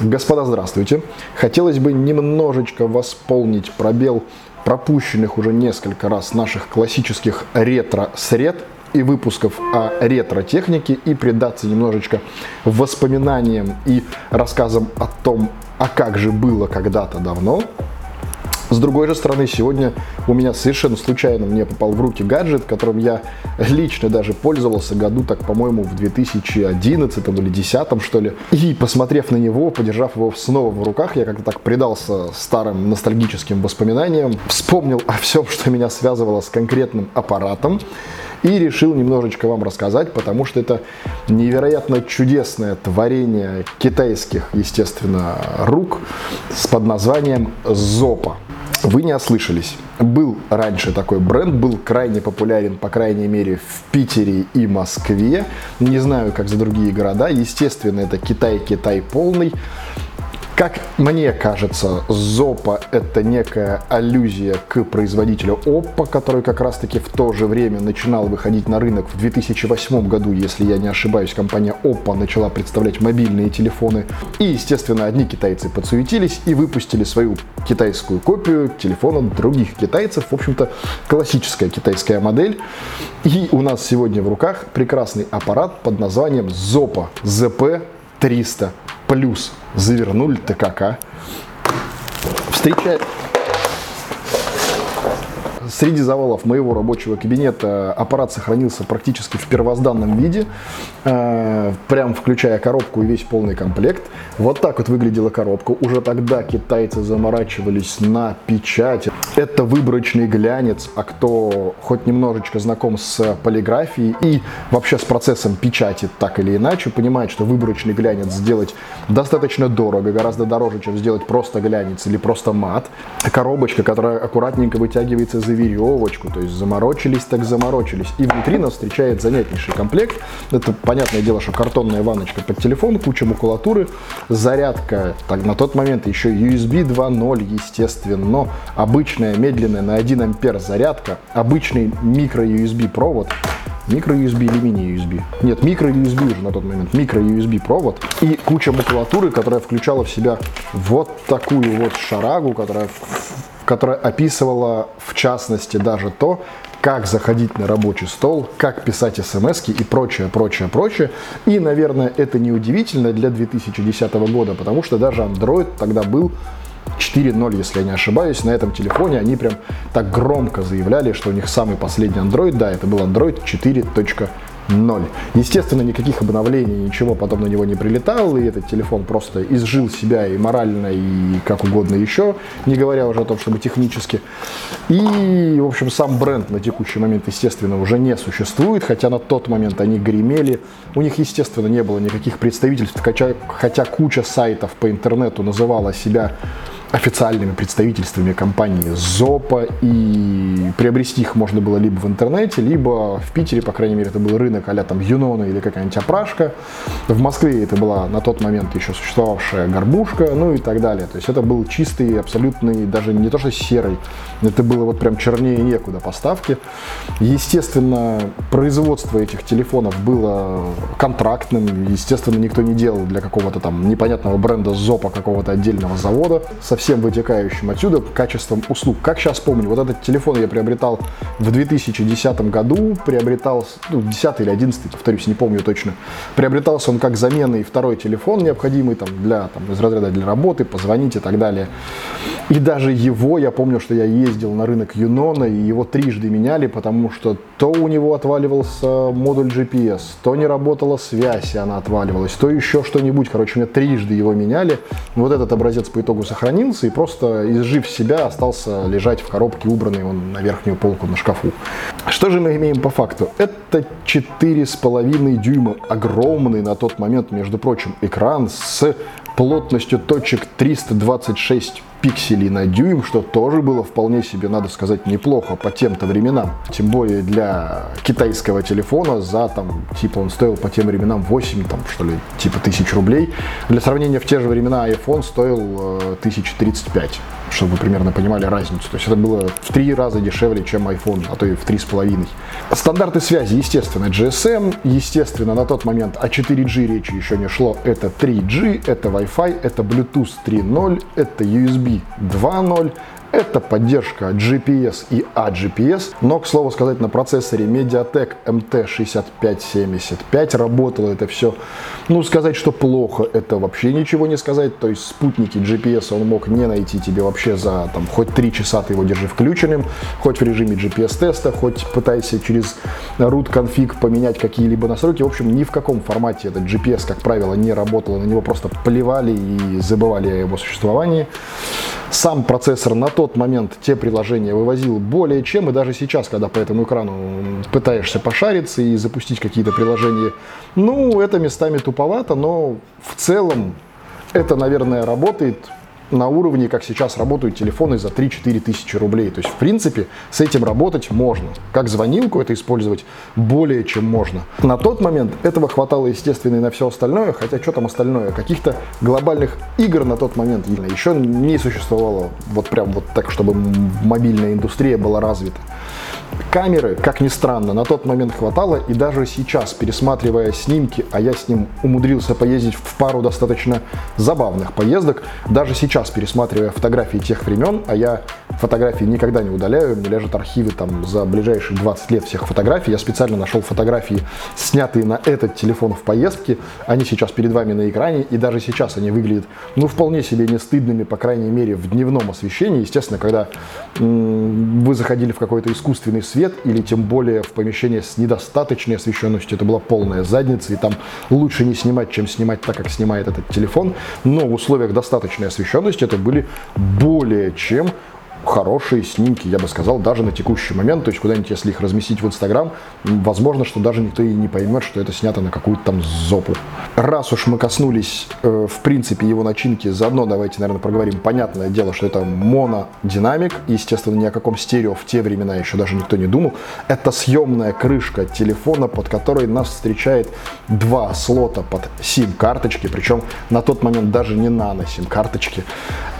Господа, здравствуйте. Хотелось бы немножечко восполнить пробел пропущенных уже несколько раз наших классических ретро-сред и выпусков о ретро-технике и предаться немножечко воспоминаниям и рассказам о том, а как же было когда-то давно, с другой же стороны, сегодня у меня совершенно случайно мне попал в руки гаджет, которым я лично даже пользовался году, так, по-моему, в 2011 или 2010, что ли. И, посмотрев на него, подержав его снова в руках, я как-то так предался старым ностальгическим воспоминаниям, вспомнил о всем, что меня связывало с конкретным аппаратом, и решил немножечко вам рассказать, потому что это невероятно чудесное творение китайских, естественно, рук с под названием Зопа. Вы не ослышались. Был раньше такой бренд, был крайне популярен, по крайней мере, в Питере и Москве. Не знаю, как за другие города. Естественно, это Китай-Китай полный. Как мне кажется, Зопа это некая аллюзия к производителю Oppo, который как раз таки в то же время начинал выходить на рынок в 2008 году, если я не ошибаюсь, компания Oppo начала представлять мобильные телефоны. И, естественно, одни китайцы подсуетились и выпустили свою китайскую копию телефона других китайцев. В общем-то, классическая китайская модель. И у нас сегодня в руках прекрасный аппарат под названием Zoppo ZP300 плюс завернули-то как, а? Встречает Среди завалов моего рабочего кабинета аппарат сохранился практически в первозданном виде, э, прям включая коробку и весь полный комплект. Вот так вот выглядела коробка. Уже тогда китайцы заморачивались на печать. Это выборочный глянец, а кто хоть немножечко знаком с полиграфией и вообще с процессом печати так или иначе, понимает, что выборочный глянец сделать достаточно дорого, гораздо дороже, чем сделать просто глянец или просто мат. Коробочка, которая аккуратненько вытягивается за веревочку, то есть заморочились так заморочились. И внутри нас встречает занятнейший комплект. Это, понятное дело, что картонная ванночка под телефон, куча макулатуры, зарядка, так, на тот момент еще USB 2.0, естественно, обычная медленная на 1 ампер зарядка, обычный микро-USB провод, микро-USB или мини-USB. Нет, микро-USB уже на тот момент, микро-USB провод и куча макулатуры, которая включала в себя вот такую вот шарагу, которая которая описывала в частности даже то, как заходить на рабочий стол, как писать смс и прочее, прочее, прочее. И, наверное, это неудивительно для 2010 года, потому что даже Android тогда был 4.0, если я не ошибаюсь, на этом телефоне они прям так громко заявляли, что у них самый последний Android, да, это был Android 4.0 ноль. Естественно, никаких обновлений, ничего потом на него не прилетало, и этот телефон просто изжил себя и морально, и как угодно еще, не говоря уже о том, чтобы технически. И, в общем, сам бренд на текущий момент, естественно, уже не существует, хотя на тот момент они гремели. У них, естественно, не было никаких представительств, хотя, хотя куча сайтов по интернету называла себя официальными представительствами компании Зопа, и приобрести их можно было либо в интернете, либо в Питере, по крайней мере, это был рынок а там Юнона или какая-нибудь опрашка. В Москве это была на тот момент еще существовавшая горбушка, ну и так далее. То есть это был чистый, абсолютный, даже не то что серый, это было вот прям чернее некуда поставки. Естественно, производство этих телефонов было контрактным, естественно, никто не делал для какого-то там непонятного бренда Зопа какого-то отдельного завода со всем вытекающим отсюда качеством услуг. Как сейчас помню, вот этот телефон я приобретал в 2010 году, приобретал, ну, 10 или 11, повторюсь, не помню точно. Приобретался он как заменный второй телефон, необходимый там для, там, из разряда для работы, позвонить и так далее. И даже его, я помню, что я ездил на рынок Юнона, и его трижды меняли, потому что то у него отваливался модуль GPS, то не работала связь, и она отваливалась, то еще что-нибудь. Короче, мне трижды его меняли. Вот этот образец по итогу сохранил сохранился и просто, изжив себя, остался лежать в коробке, убранный он на верхнюю полку на шкафу. Что же мы имеем по факту? Это 4,5 дюйма, огромный на тот момент, между прочим, экран с плотностью точек 326 пикселей на дюйм, что тоже было вполне себе, надо сказать, неплохо по тем-то временам. Тем более для китайского телефона за там, типа он стоил по тем временам 8, там, что ли, типа тысяч рублей. Для сравнения, в те же времена iPhone стоил э, 1035 чтобы вы примерно понимали разницу. То есть это было в три раза дешевле, чем iPhone, а то и в три с половиной. Стандарты связи, естественно, GSM, естественно, на тот момент о 4G речи еще не шло. Это 3G, это Wi-Fi, это Bluetooth 3.0, это USB 2.0, это поддержка GPS и AGPS, но, к слову сказать, на процессоре MediaTek MT6575 работало это все. Ну, сказать, что плохо, это вообще ничего не сказать. То есть спутники GPS он мог не найти тебе вообще за там, хоть 3 часа ты его держи включенным, хоть в режиме GPS-теста, хоть пытайся через root config поменять какие-либо настройки. В общем, ни в каком формате этот GPS, как правило, не работал, на него просто плевали и забывали о его существовании. Сам процессор на тот момент те приложения вывозил более чем, и даже сейчас, когда по этому экрану пытаешься пошариться и запустить какие-то приложения, ну, это местами туповато, но в целом это, наверное, работает на уровне, как сейчас работают телефоны за 3-4 тысячи рублей. То есть, в принципе, с этим работать можно. Как звонилку это использовать более чем можно. На тот момент этого хватало, естественно, и на все остальное, хотя что там остальное, каких-то глобальных игр на тот момент еще не существовало вот прям вот так, чтобы мобильная индустрия была развита. Камеры, как ни странно, на тот момент хватало, и даже сейчас, пересматривая снимки, а я с ним умудрился поездить в пару достаточно забавных поездок, даже сейчас, пересматривая фотографии тех времен, а я фотографии никогда не удаляю, мне лежат архивы там за ближайшие 20 лет всех фотографий, я специально нашел фотографии, снятые на этот телефон в поездке, они сейчас перед вами на экране, и даже сейчас они выглядят, ну, вполне себе не стыдными, по крайней мере, в дневном освещении, естественно, когда вы заходили в какой-то искусственный свет или тем более в помещение с недостаточной освещенностью. Это была полная задница, и там лучше не снимать, чем снимать так, как снимает этот телефон. Но в условиях достаточной освещенности это были более чем хорошие снимки, я бы сказал, даже на текущий момент. То есть куда-нибудь, если их разместить в Инстаграм, возможно, что даже никто и не поймет, что это снято на какую-то там зопу. Раз уж мы коснулись, э, в принципе, его начинки, заодно давайте, наверное, проговорим. Понятное дело, что это монодинамик. Естественно, ни о каком стерео в те времена еще даже никто не думал. Это съемная крышка телефона, под которой нас встречает два слота под сим-карточки, причем на тот момент даже не нано-сим-карточки,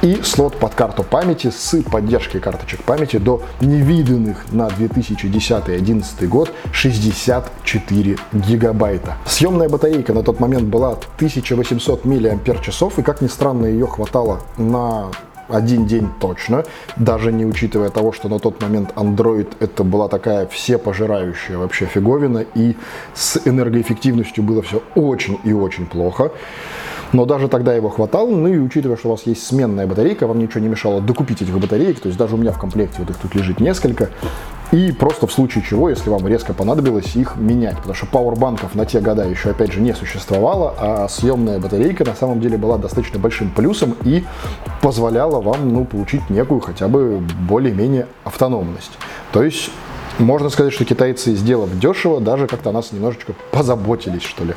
и слот под карту памяти с поддержкой поддержки карточек памяти до невиданных на 2010-2011 год 64 гигабайта. Съемная батарейка на тот момент была 1800 мАч, и как ни странно, ее хватало на один день точно, даже не учитывая того, что на тот момент Android это была такая всепожирающая вообще фиговина, и с энергоэффективностью было все очень и очень плохо. Но даже тогда его хватало, ну и учитывая, что у вас есть сменная батарейка, вам ничего не мешало докупить этих батареек, то есть даже у меня в комплекте вот их тут лежит несколько, и просто в случае чего, если вам резко понадобилось их менять, потому что пауэрбанков на те года еще опять же не существовало, а съемная батарейка на самом деле была достаточно большим плюсом и позволяла вам ну, получить некую хотя бы более-менее автономность. То есть можно сказать, что китайцы, сделав дешево, даже как-то нас немножечко позаботились, что ли.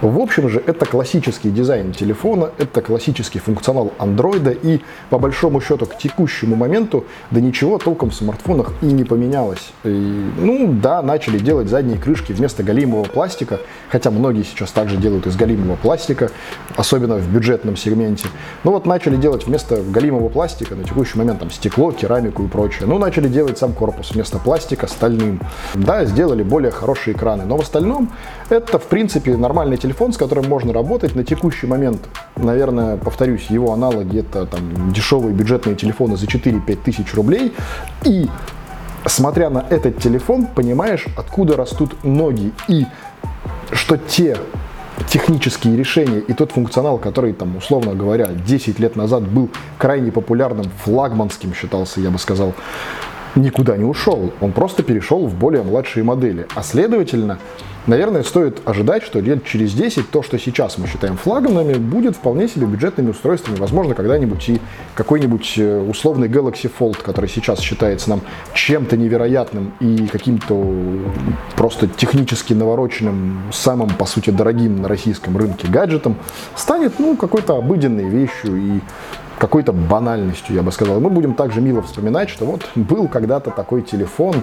В общем же, это классический дизайн телефона, это классический функционал андроида, и по большому счету к текущему моменту, да ничего толком в смартфонах и не поменялось. И, ну да, начали делать задние крышки вместо галимого пластика, хотя многие сейчас также делают из галимого пластика, особенно в бюджетном сегменте. Ну вот начали делать вместо галимого пластика на текущий момент там стекло, керамику и прочее. Ну начали делать сам корпус вместо пластика стальным. Да, сделали более хорошие экраны, но в остальном это в принципе нормальный телефон телефон, с которым можно работать на текущий момент. Наверное, повторюсь, его аналоги это там дешевые бюджетные телефоны за 4-5 тысяч рублей. И смотря на этот телефон, понимаешь, откуда растут ноги. И что те технические решения и тот функционал, который там, условно говоря, 10 лет назад был крайне популярным, флагманским считался, я бы сказал, никуда не ушел. Он просто перешел в более младшие модели. А следовательно, наверное, стоит ожидать, что лет через 10 то, что сейчас мы считаем флагманами, будет вполне себе бюджетными устройствами. Возможно, когда-нибудь и какой-нибудь э, условный Galaxy Fold, который сейчас считается нам чем-то невероятным и каким-то просто технически навороченным, самым, по сути, дорогим на российском рынке гаджетом, станет, ну, какой-то обыденной вещью и какой-то банальностью, я бы сказал. Мы будем также мило вспоминать, что вот был когда-то такой телефон,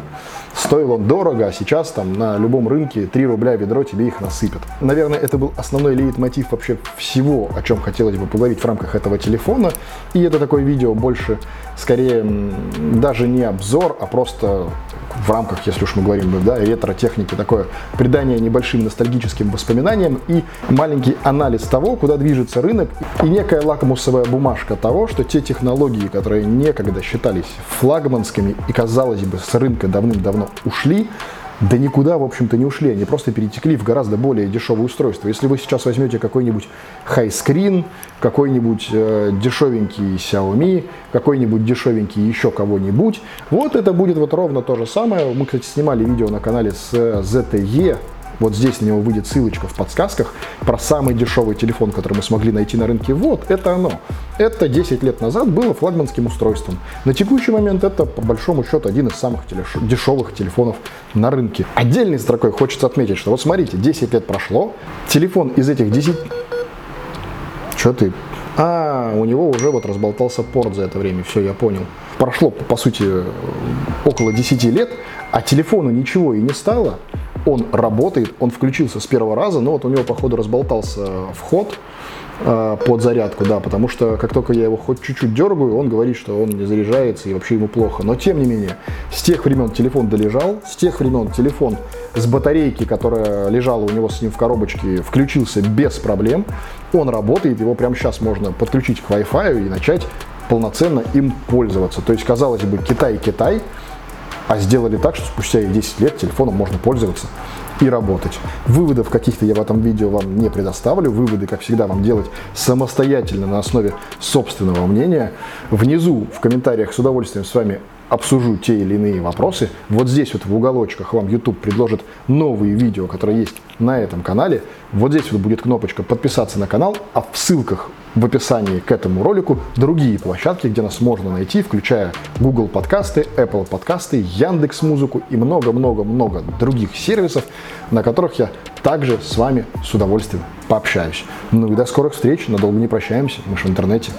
стоил он дорого, а сейчас там на любом рынке 3 рубля ведро тебе их насыпят. Наверное, это был основной лейтмотив вообще всего, о чем хотелось бы поговорить в рамках этого телефона. И это такое видео больше, скорее, даже не обзор, а просто в рамках, если уж мы говорим, да, ретро-техники, такое придание небольшим ностальгическим воспоминаниям и маленький анализ того, куда движется рынок, и некая лакмусовая бумажка того, что те технологии, которые некогда считались флагманскими и, казалось бы, с рынка давным-давно ушли, да никуда, в общем-то, не ушли, они просто перетекли в гораздо более дешевое устройство. Если вы сейчас возьмете какой-нибудь хайскрин, какой-нибудь э, дешевенький Xiaomi, какой-нибудь дешевенький еще кого-нибудь, вот это будет вот ровно то же самое. Мы, кстати, снимали видео на канале с ZTE, вот здесь на него выйдет ссылочка в подсказках про самый дешевый телефон, который мы смогли найти на рынке. Вот, это оно. Это 10 лет назад было флагманским устройством. На текущий момент это, по большому счету, один из самых дешевых телефонов на рынке. Отдельной строкой хочется отметить, что вот смотрите, 10 лет прошло, телефон из этих 10... Что ты? А, у него уже вот разболтался порт за это время, все, я понял. Прошло, по сути, около 10 лет, а телефону ничего и не стало он работает, он включился с первого раза, но вот у него, походу, разболтался вход э, под зарядку, да, потому что как только я его хоть чуть-чуть дергаю, он говорит, что он не заряжается и вообще ему плохо. Но тем не менее, с тех времен телефон долежал, с тех времен телефон с батарейки, которая лежала у него с ним в коробочке, включился без проблем. Он работает, его прямо сейчас можно подключить к Wi-Fi и начать полноценно им пользоваться. То есть, казалось бы, Китай-Китай, а сделали так, что спустя 10 лет телефоном можно пользоваться и работать. Выводов каких-то я в этом видео вам не предоставлю. Выводы, как всегда, вам делать самостоятельно на основе собственного мнения. Внизу в комментариях с удовольствием с вами обсужу те или иные вопросы. Вот здесь вот в уголочках вам YouTube предложит новые видео, которые есть на этом канале. Вот здесь вот будет кнопочка подписаться на канал, а в ссылках в описании к этому ролику другие площадки, где нас можно найти, включая Google подкасты, Apple подкасты, Яндекс Музыку и много-много-много других сервисов, на которых я также с вами с удовольствием пообщаюсь. Ну и до скорых встреч, надолго не прощаемся, мы же в интернете.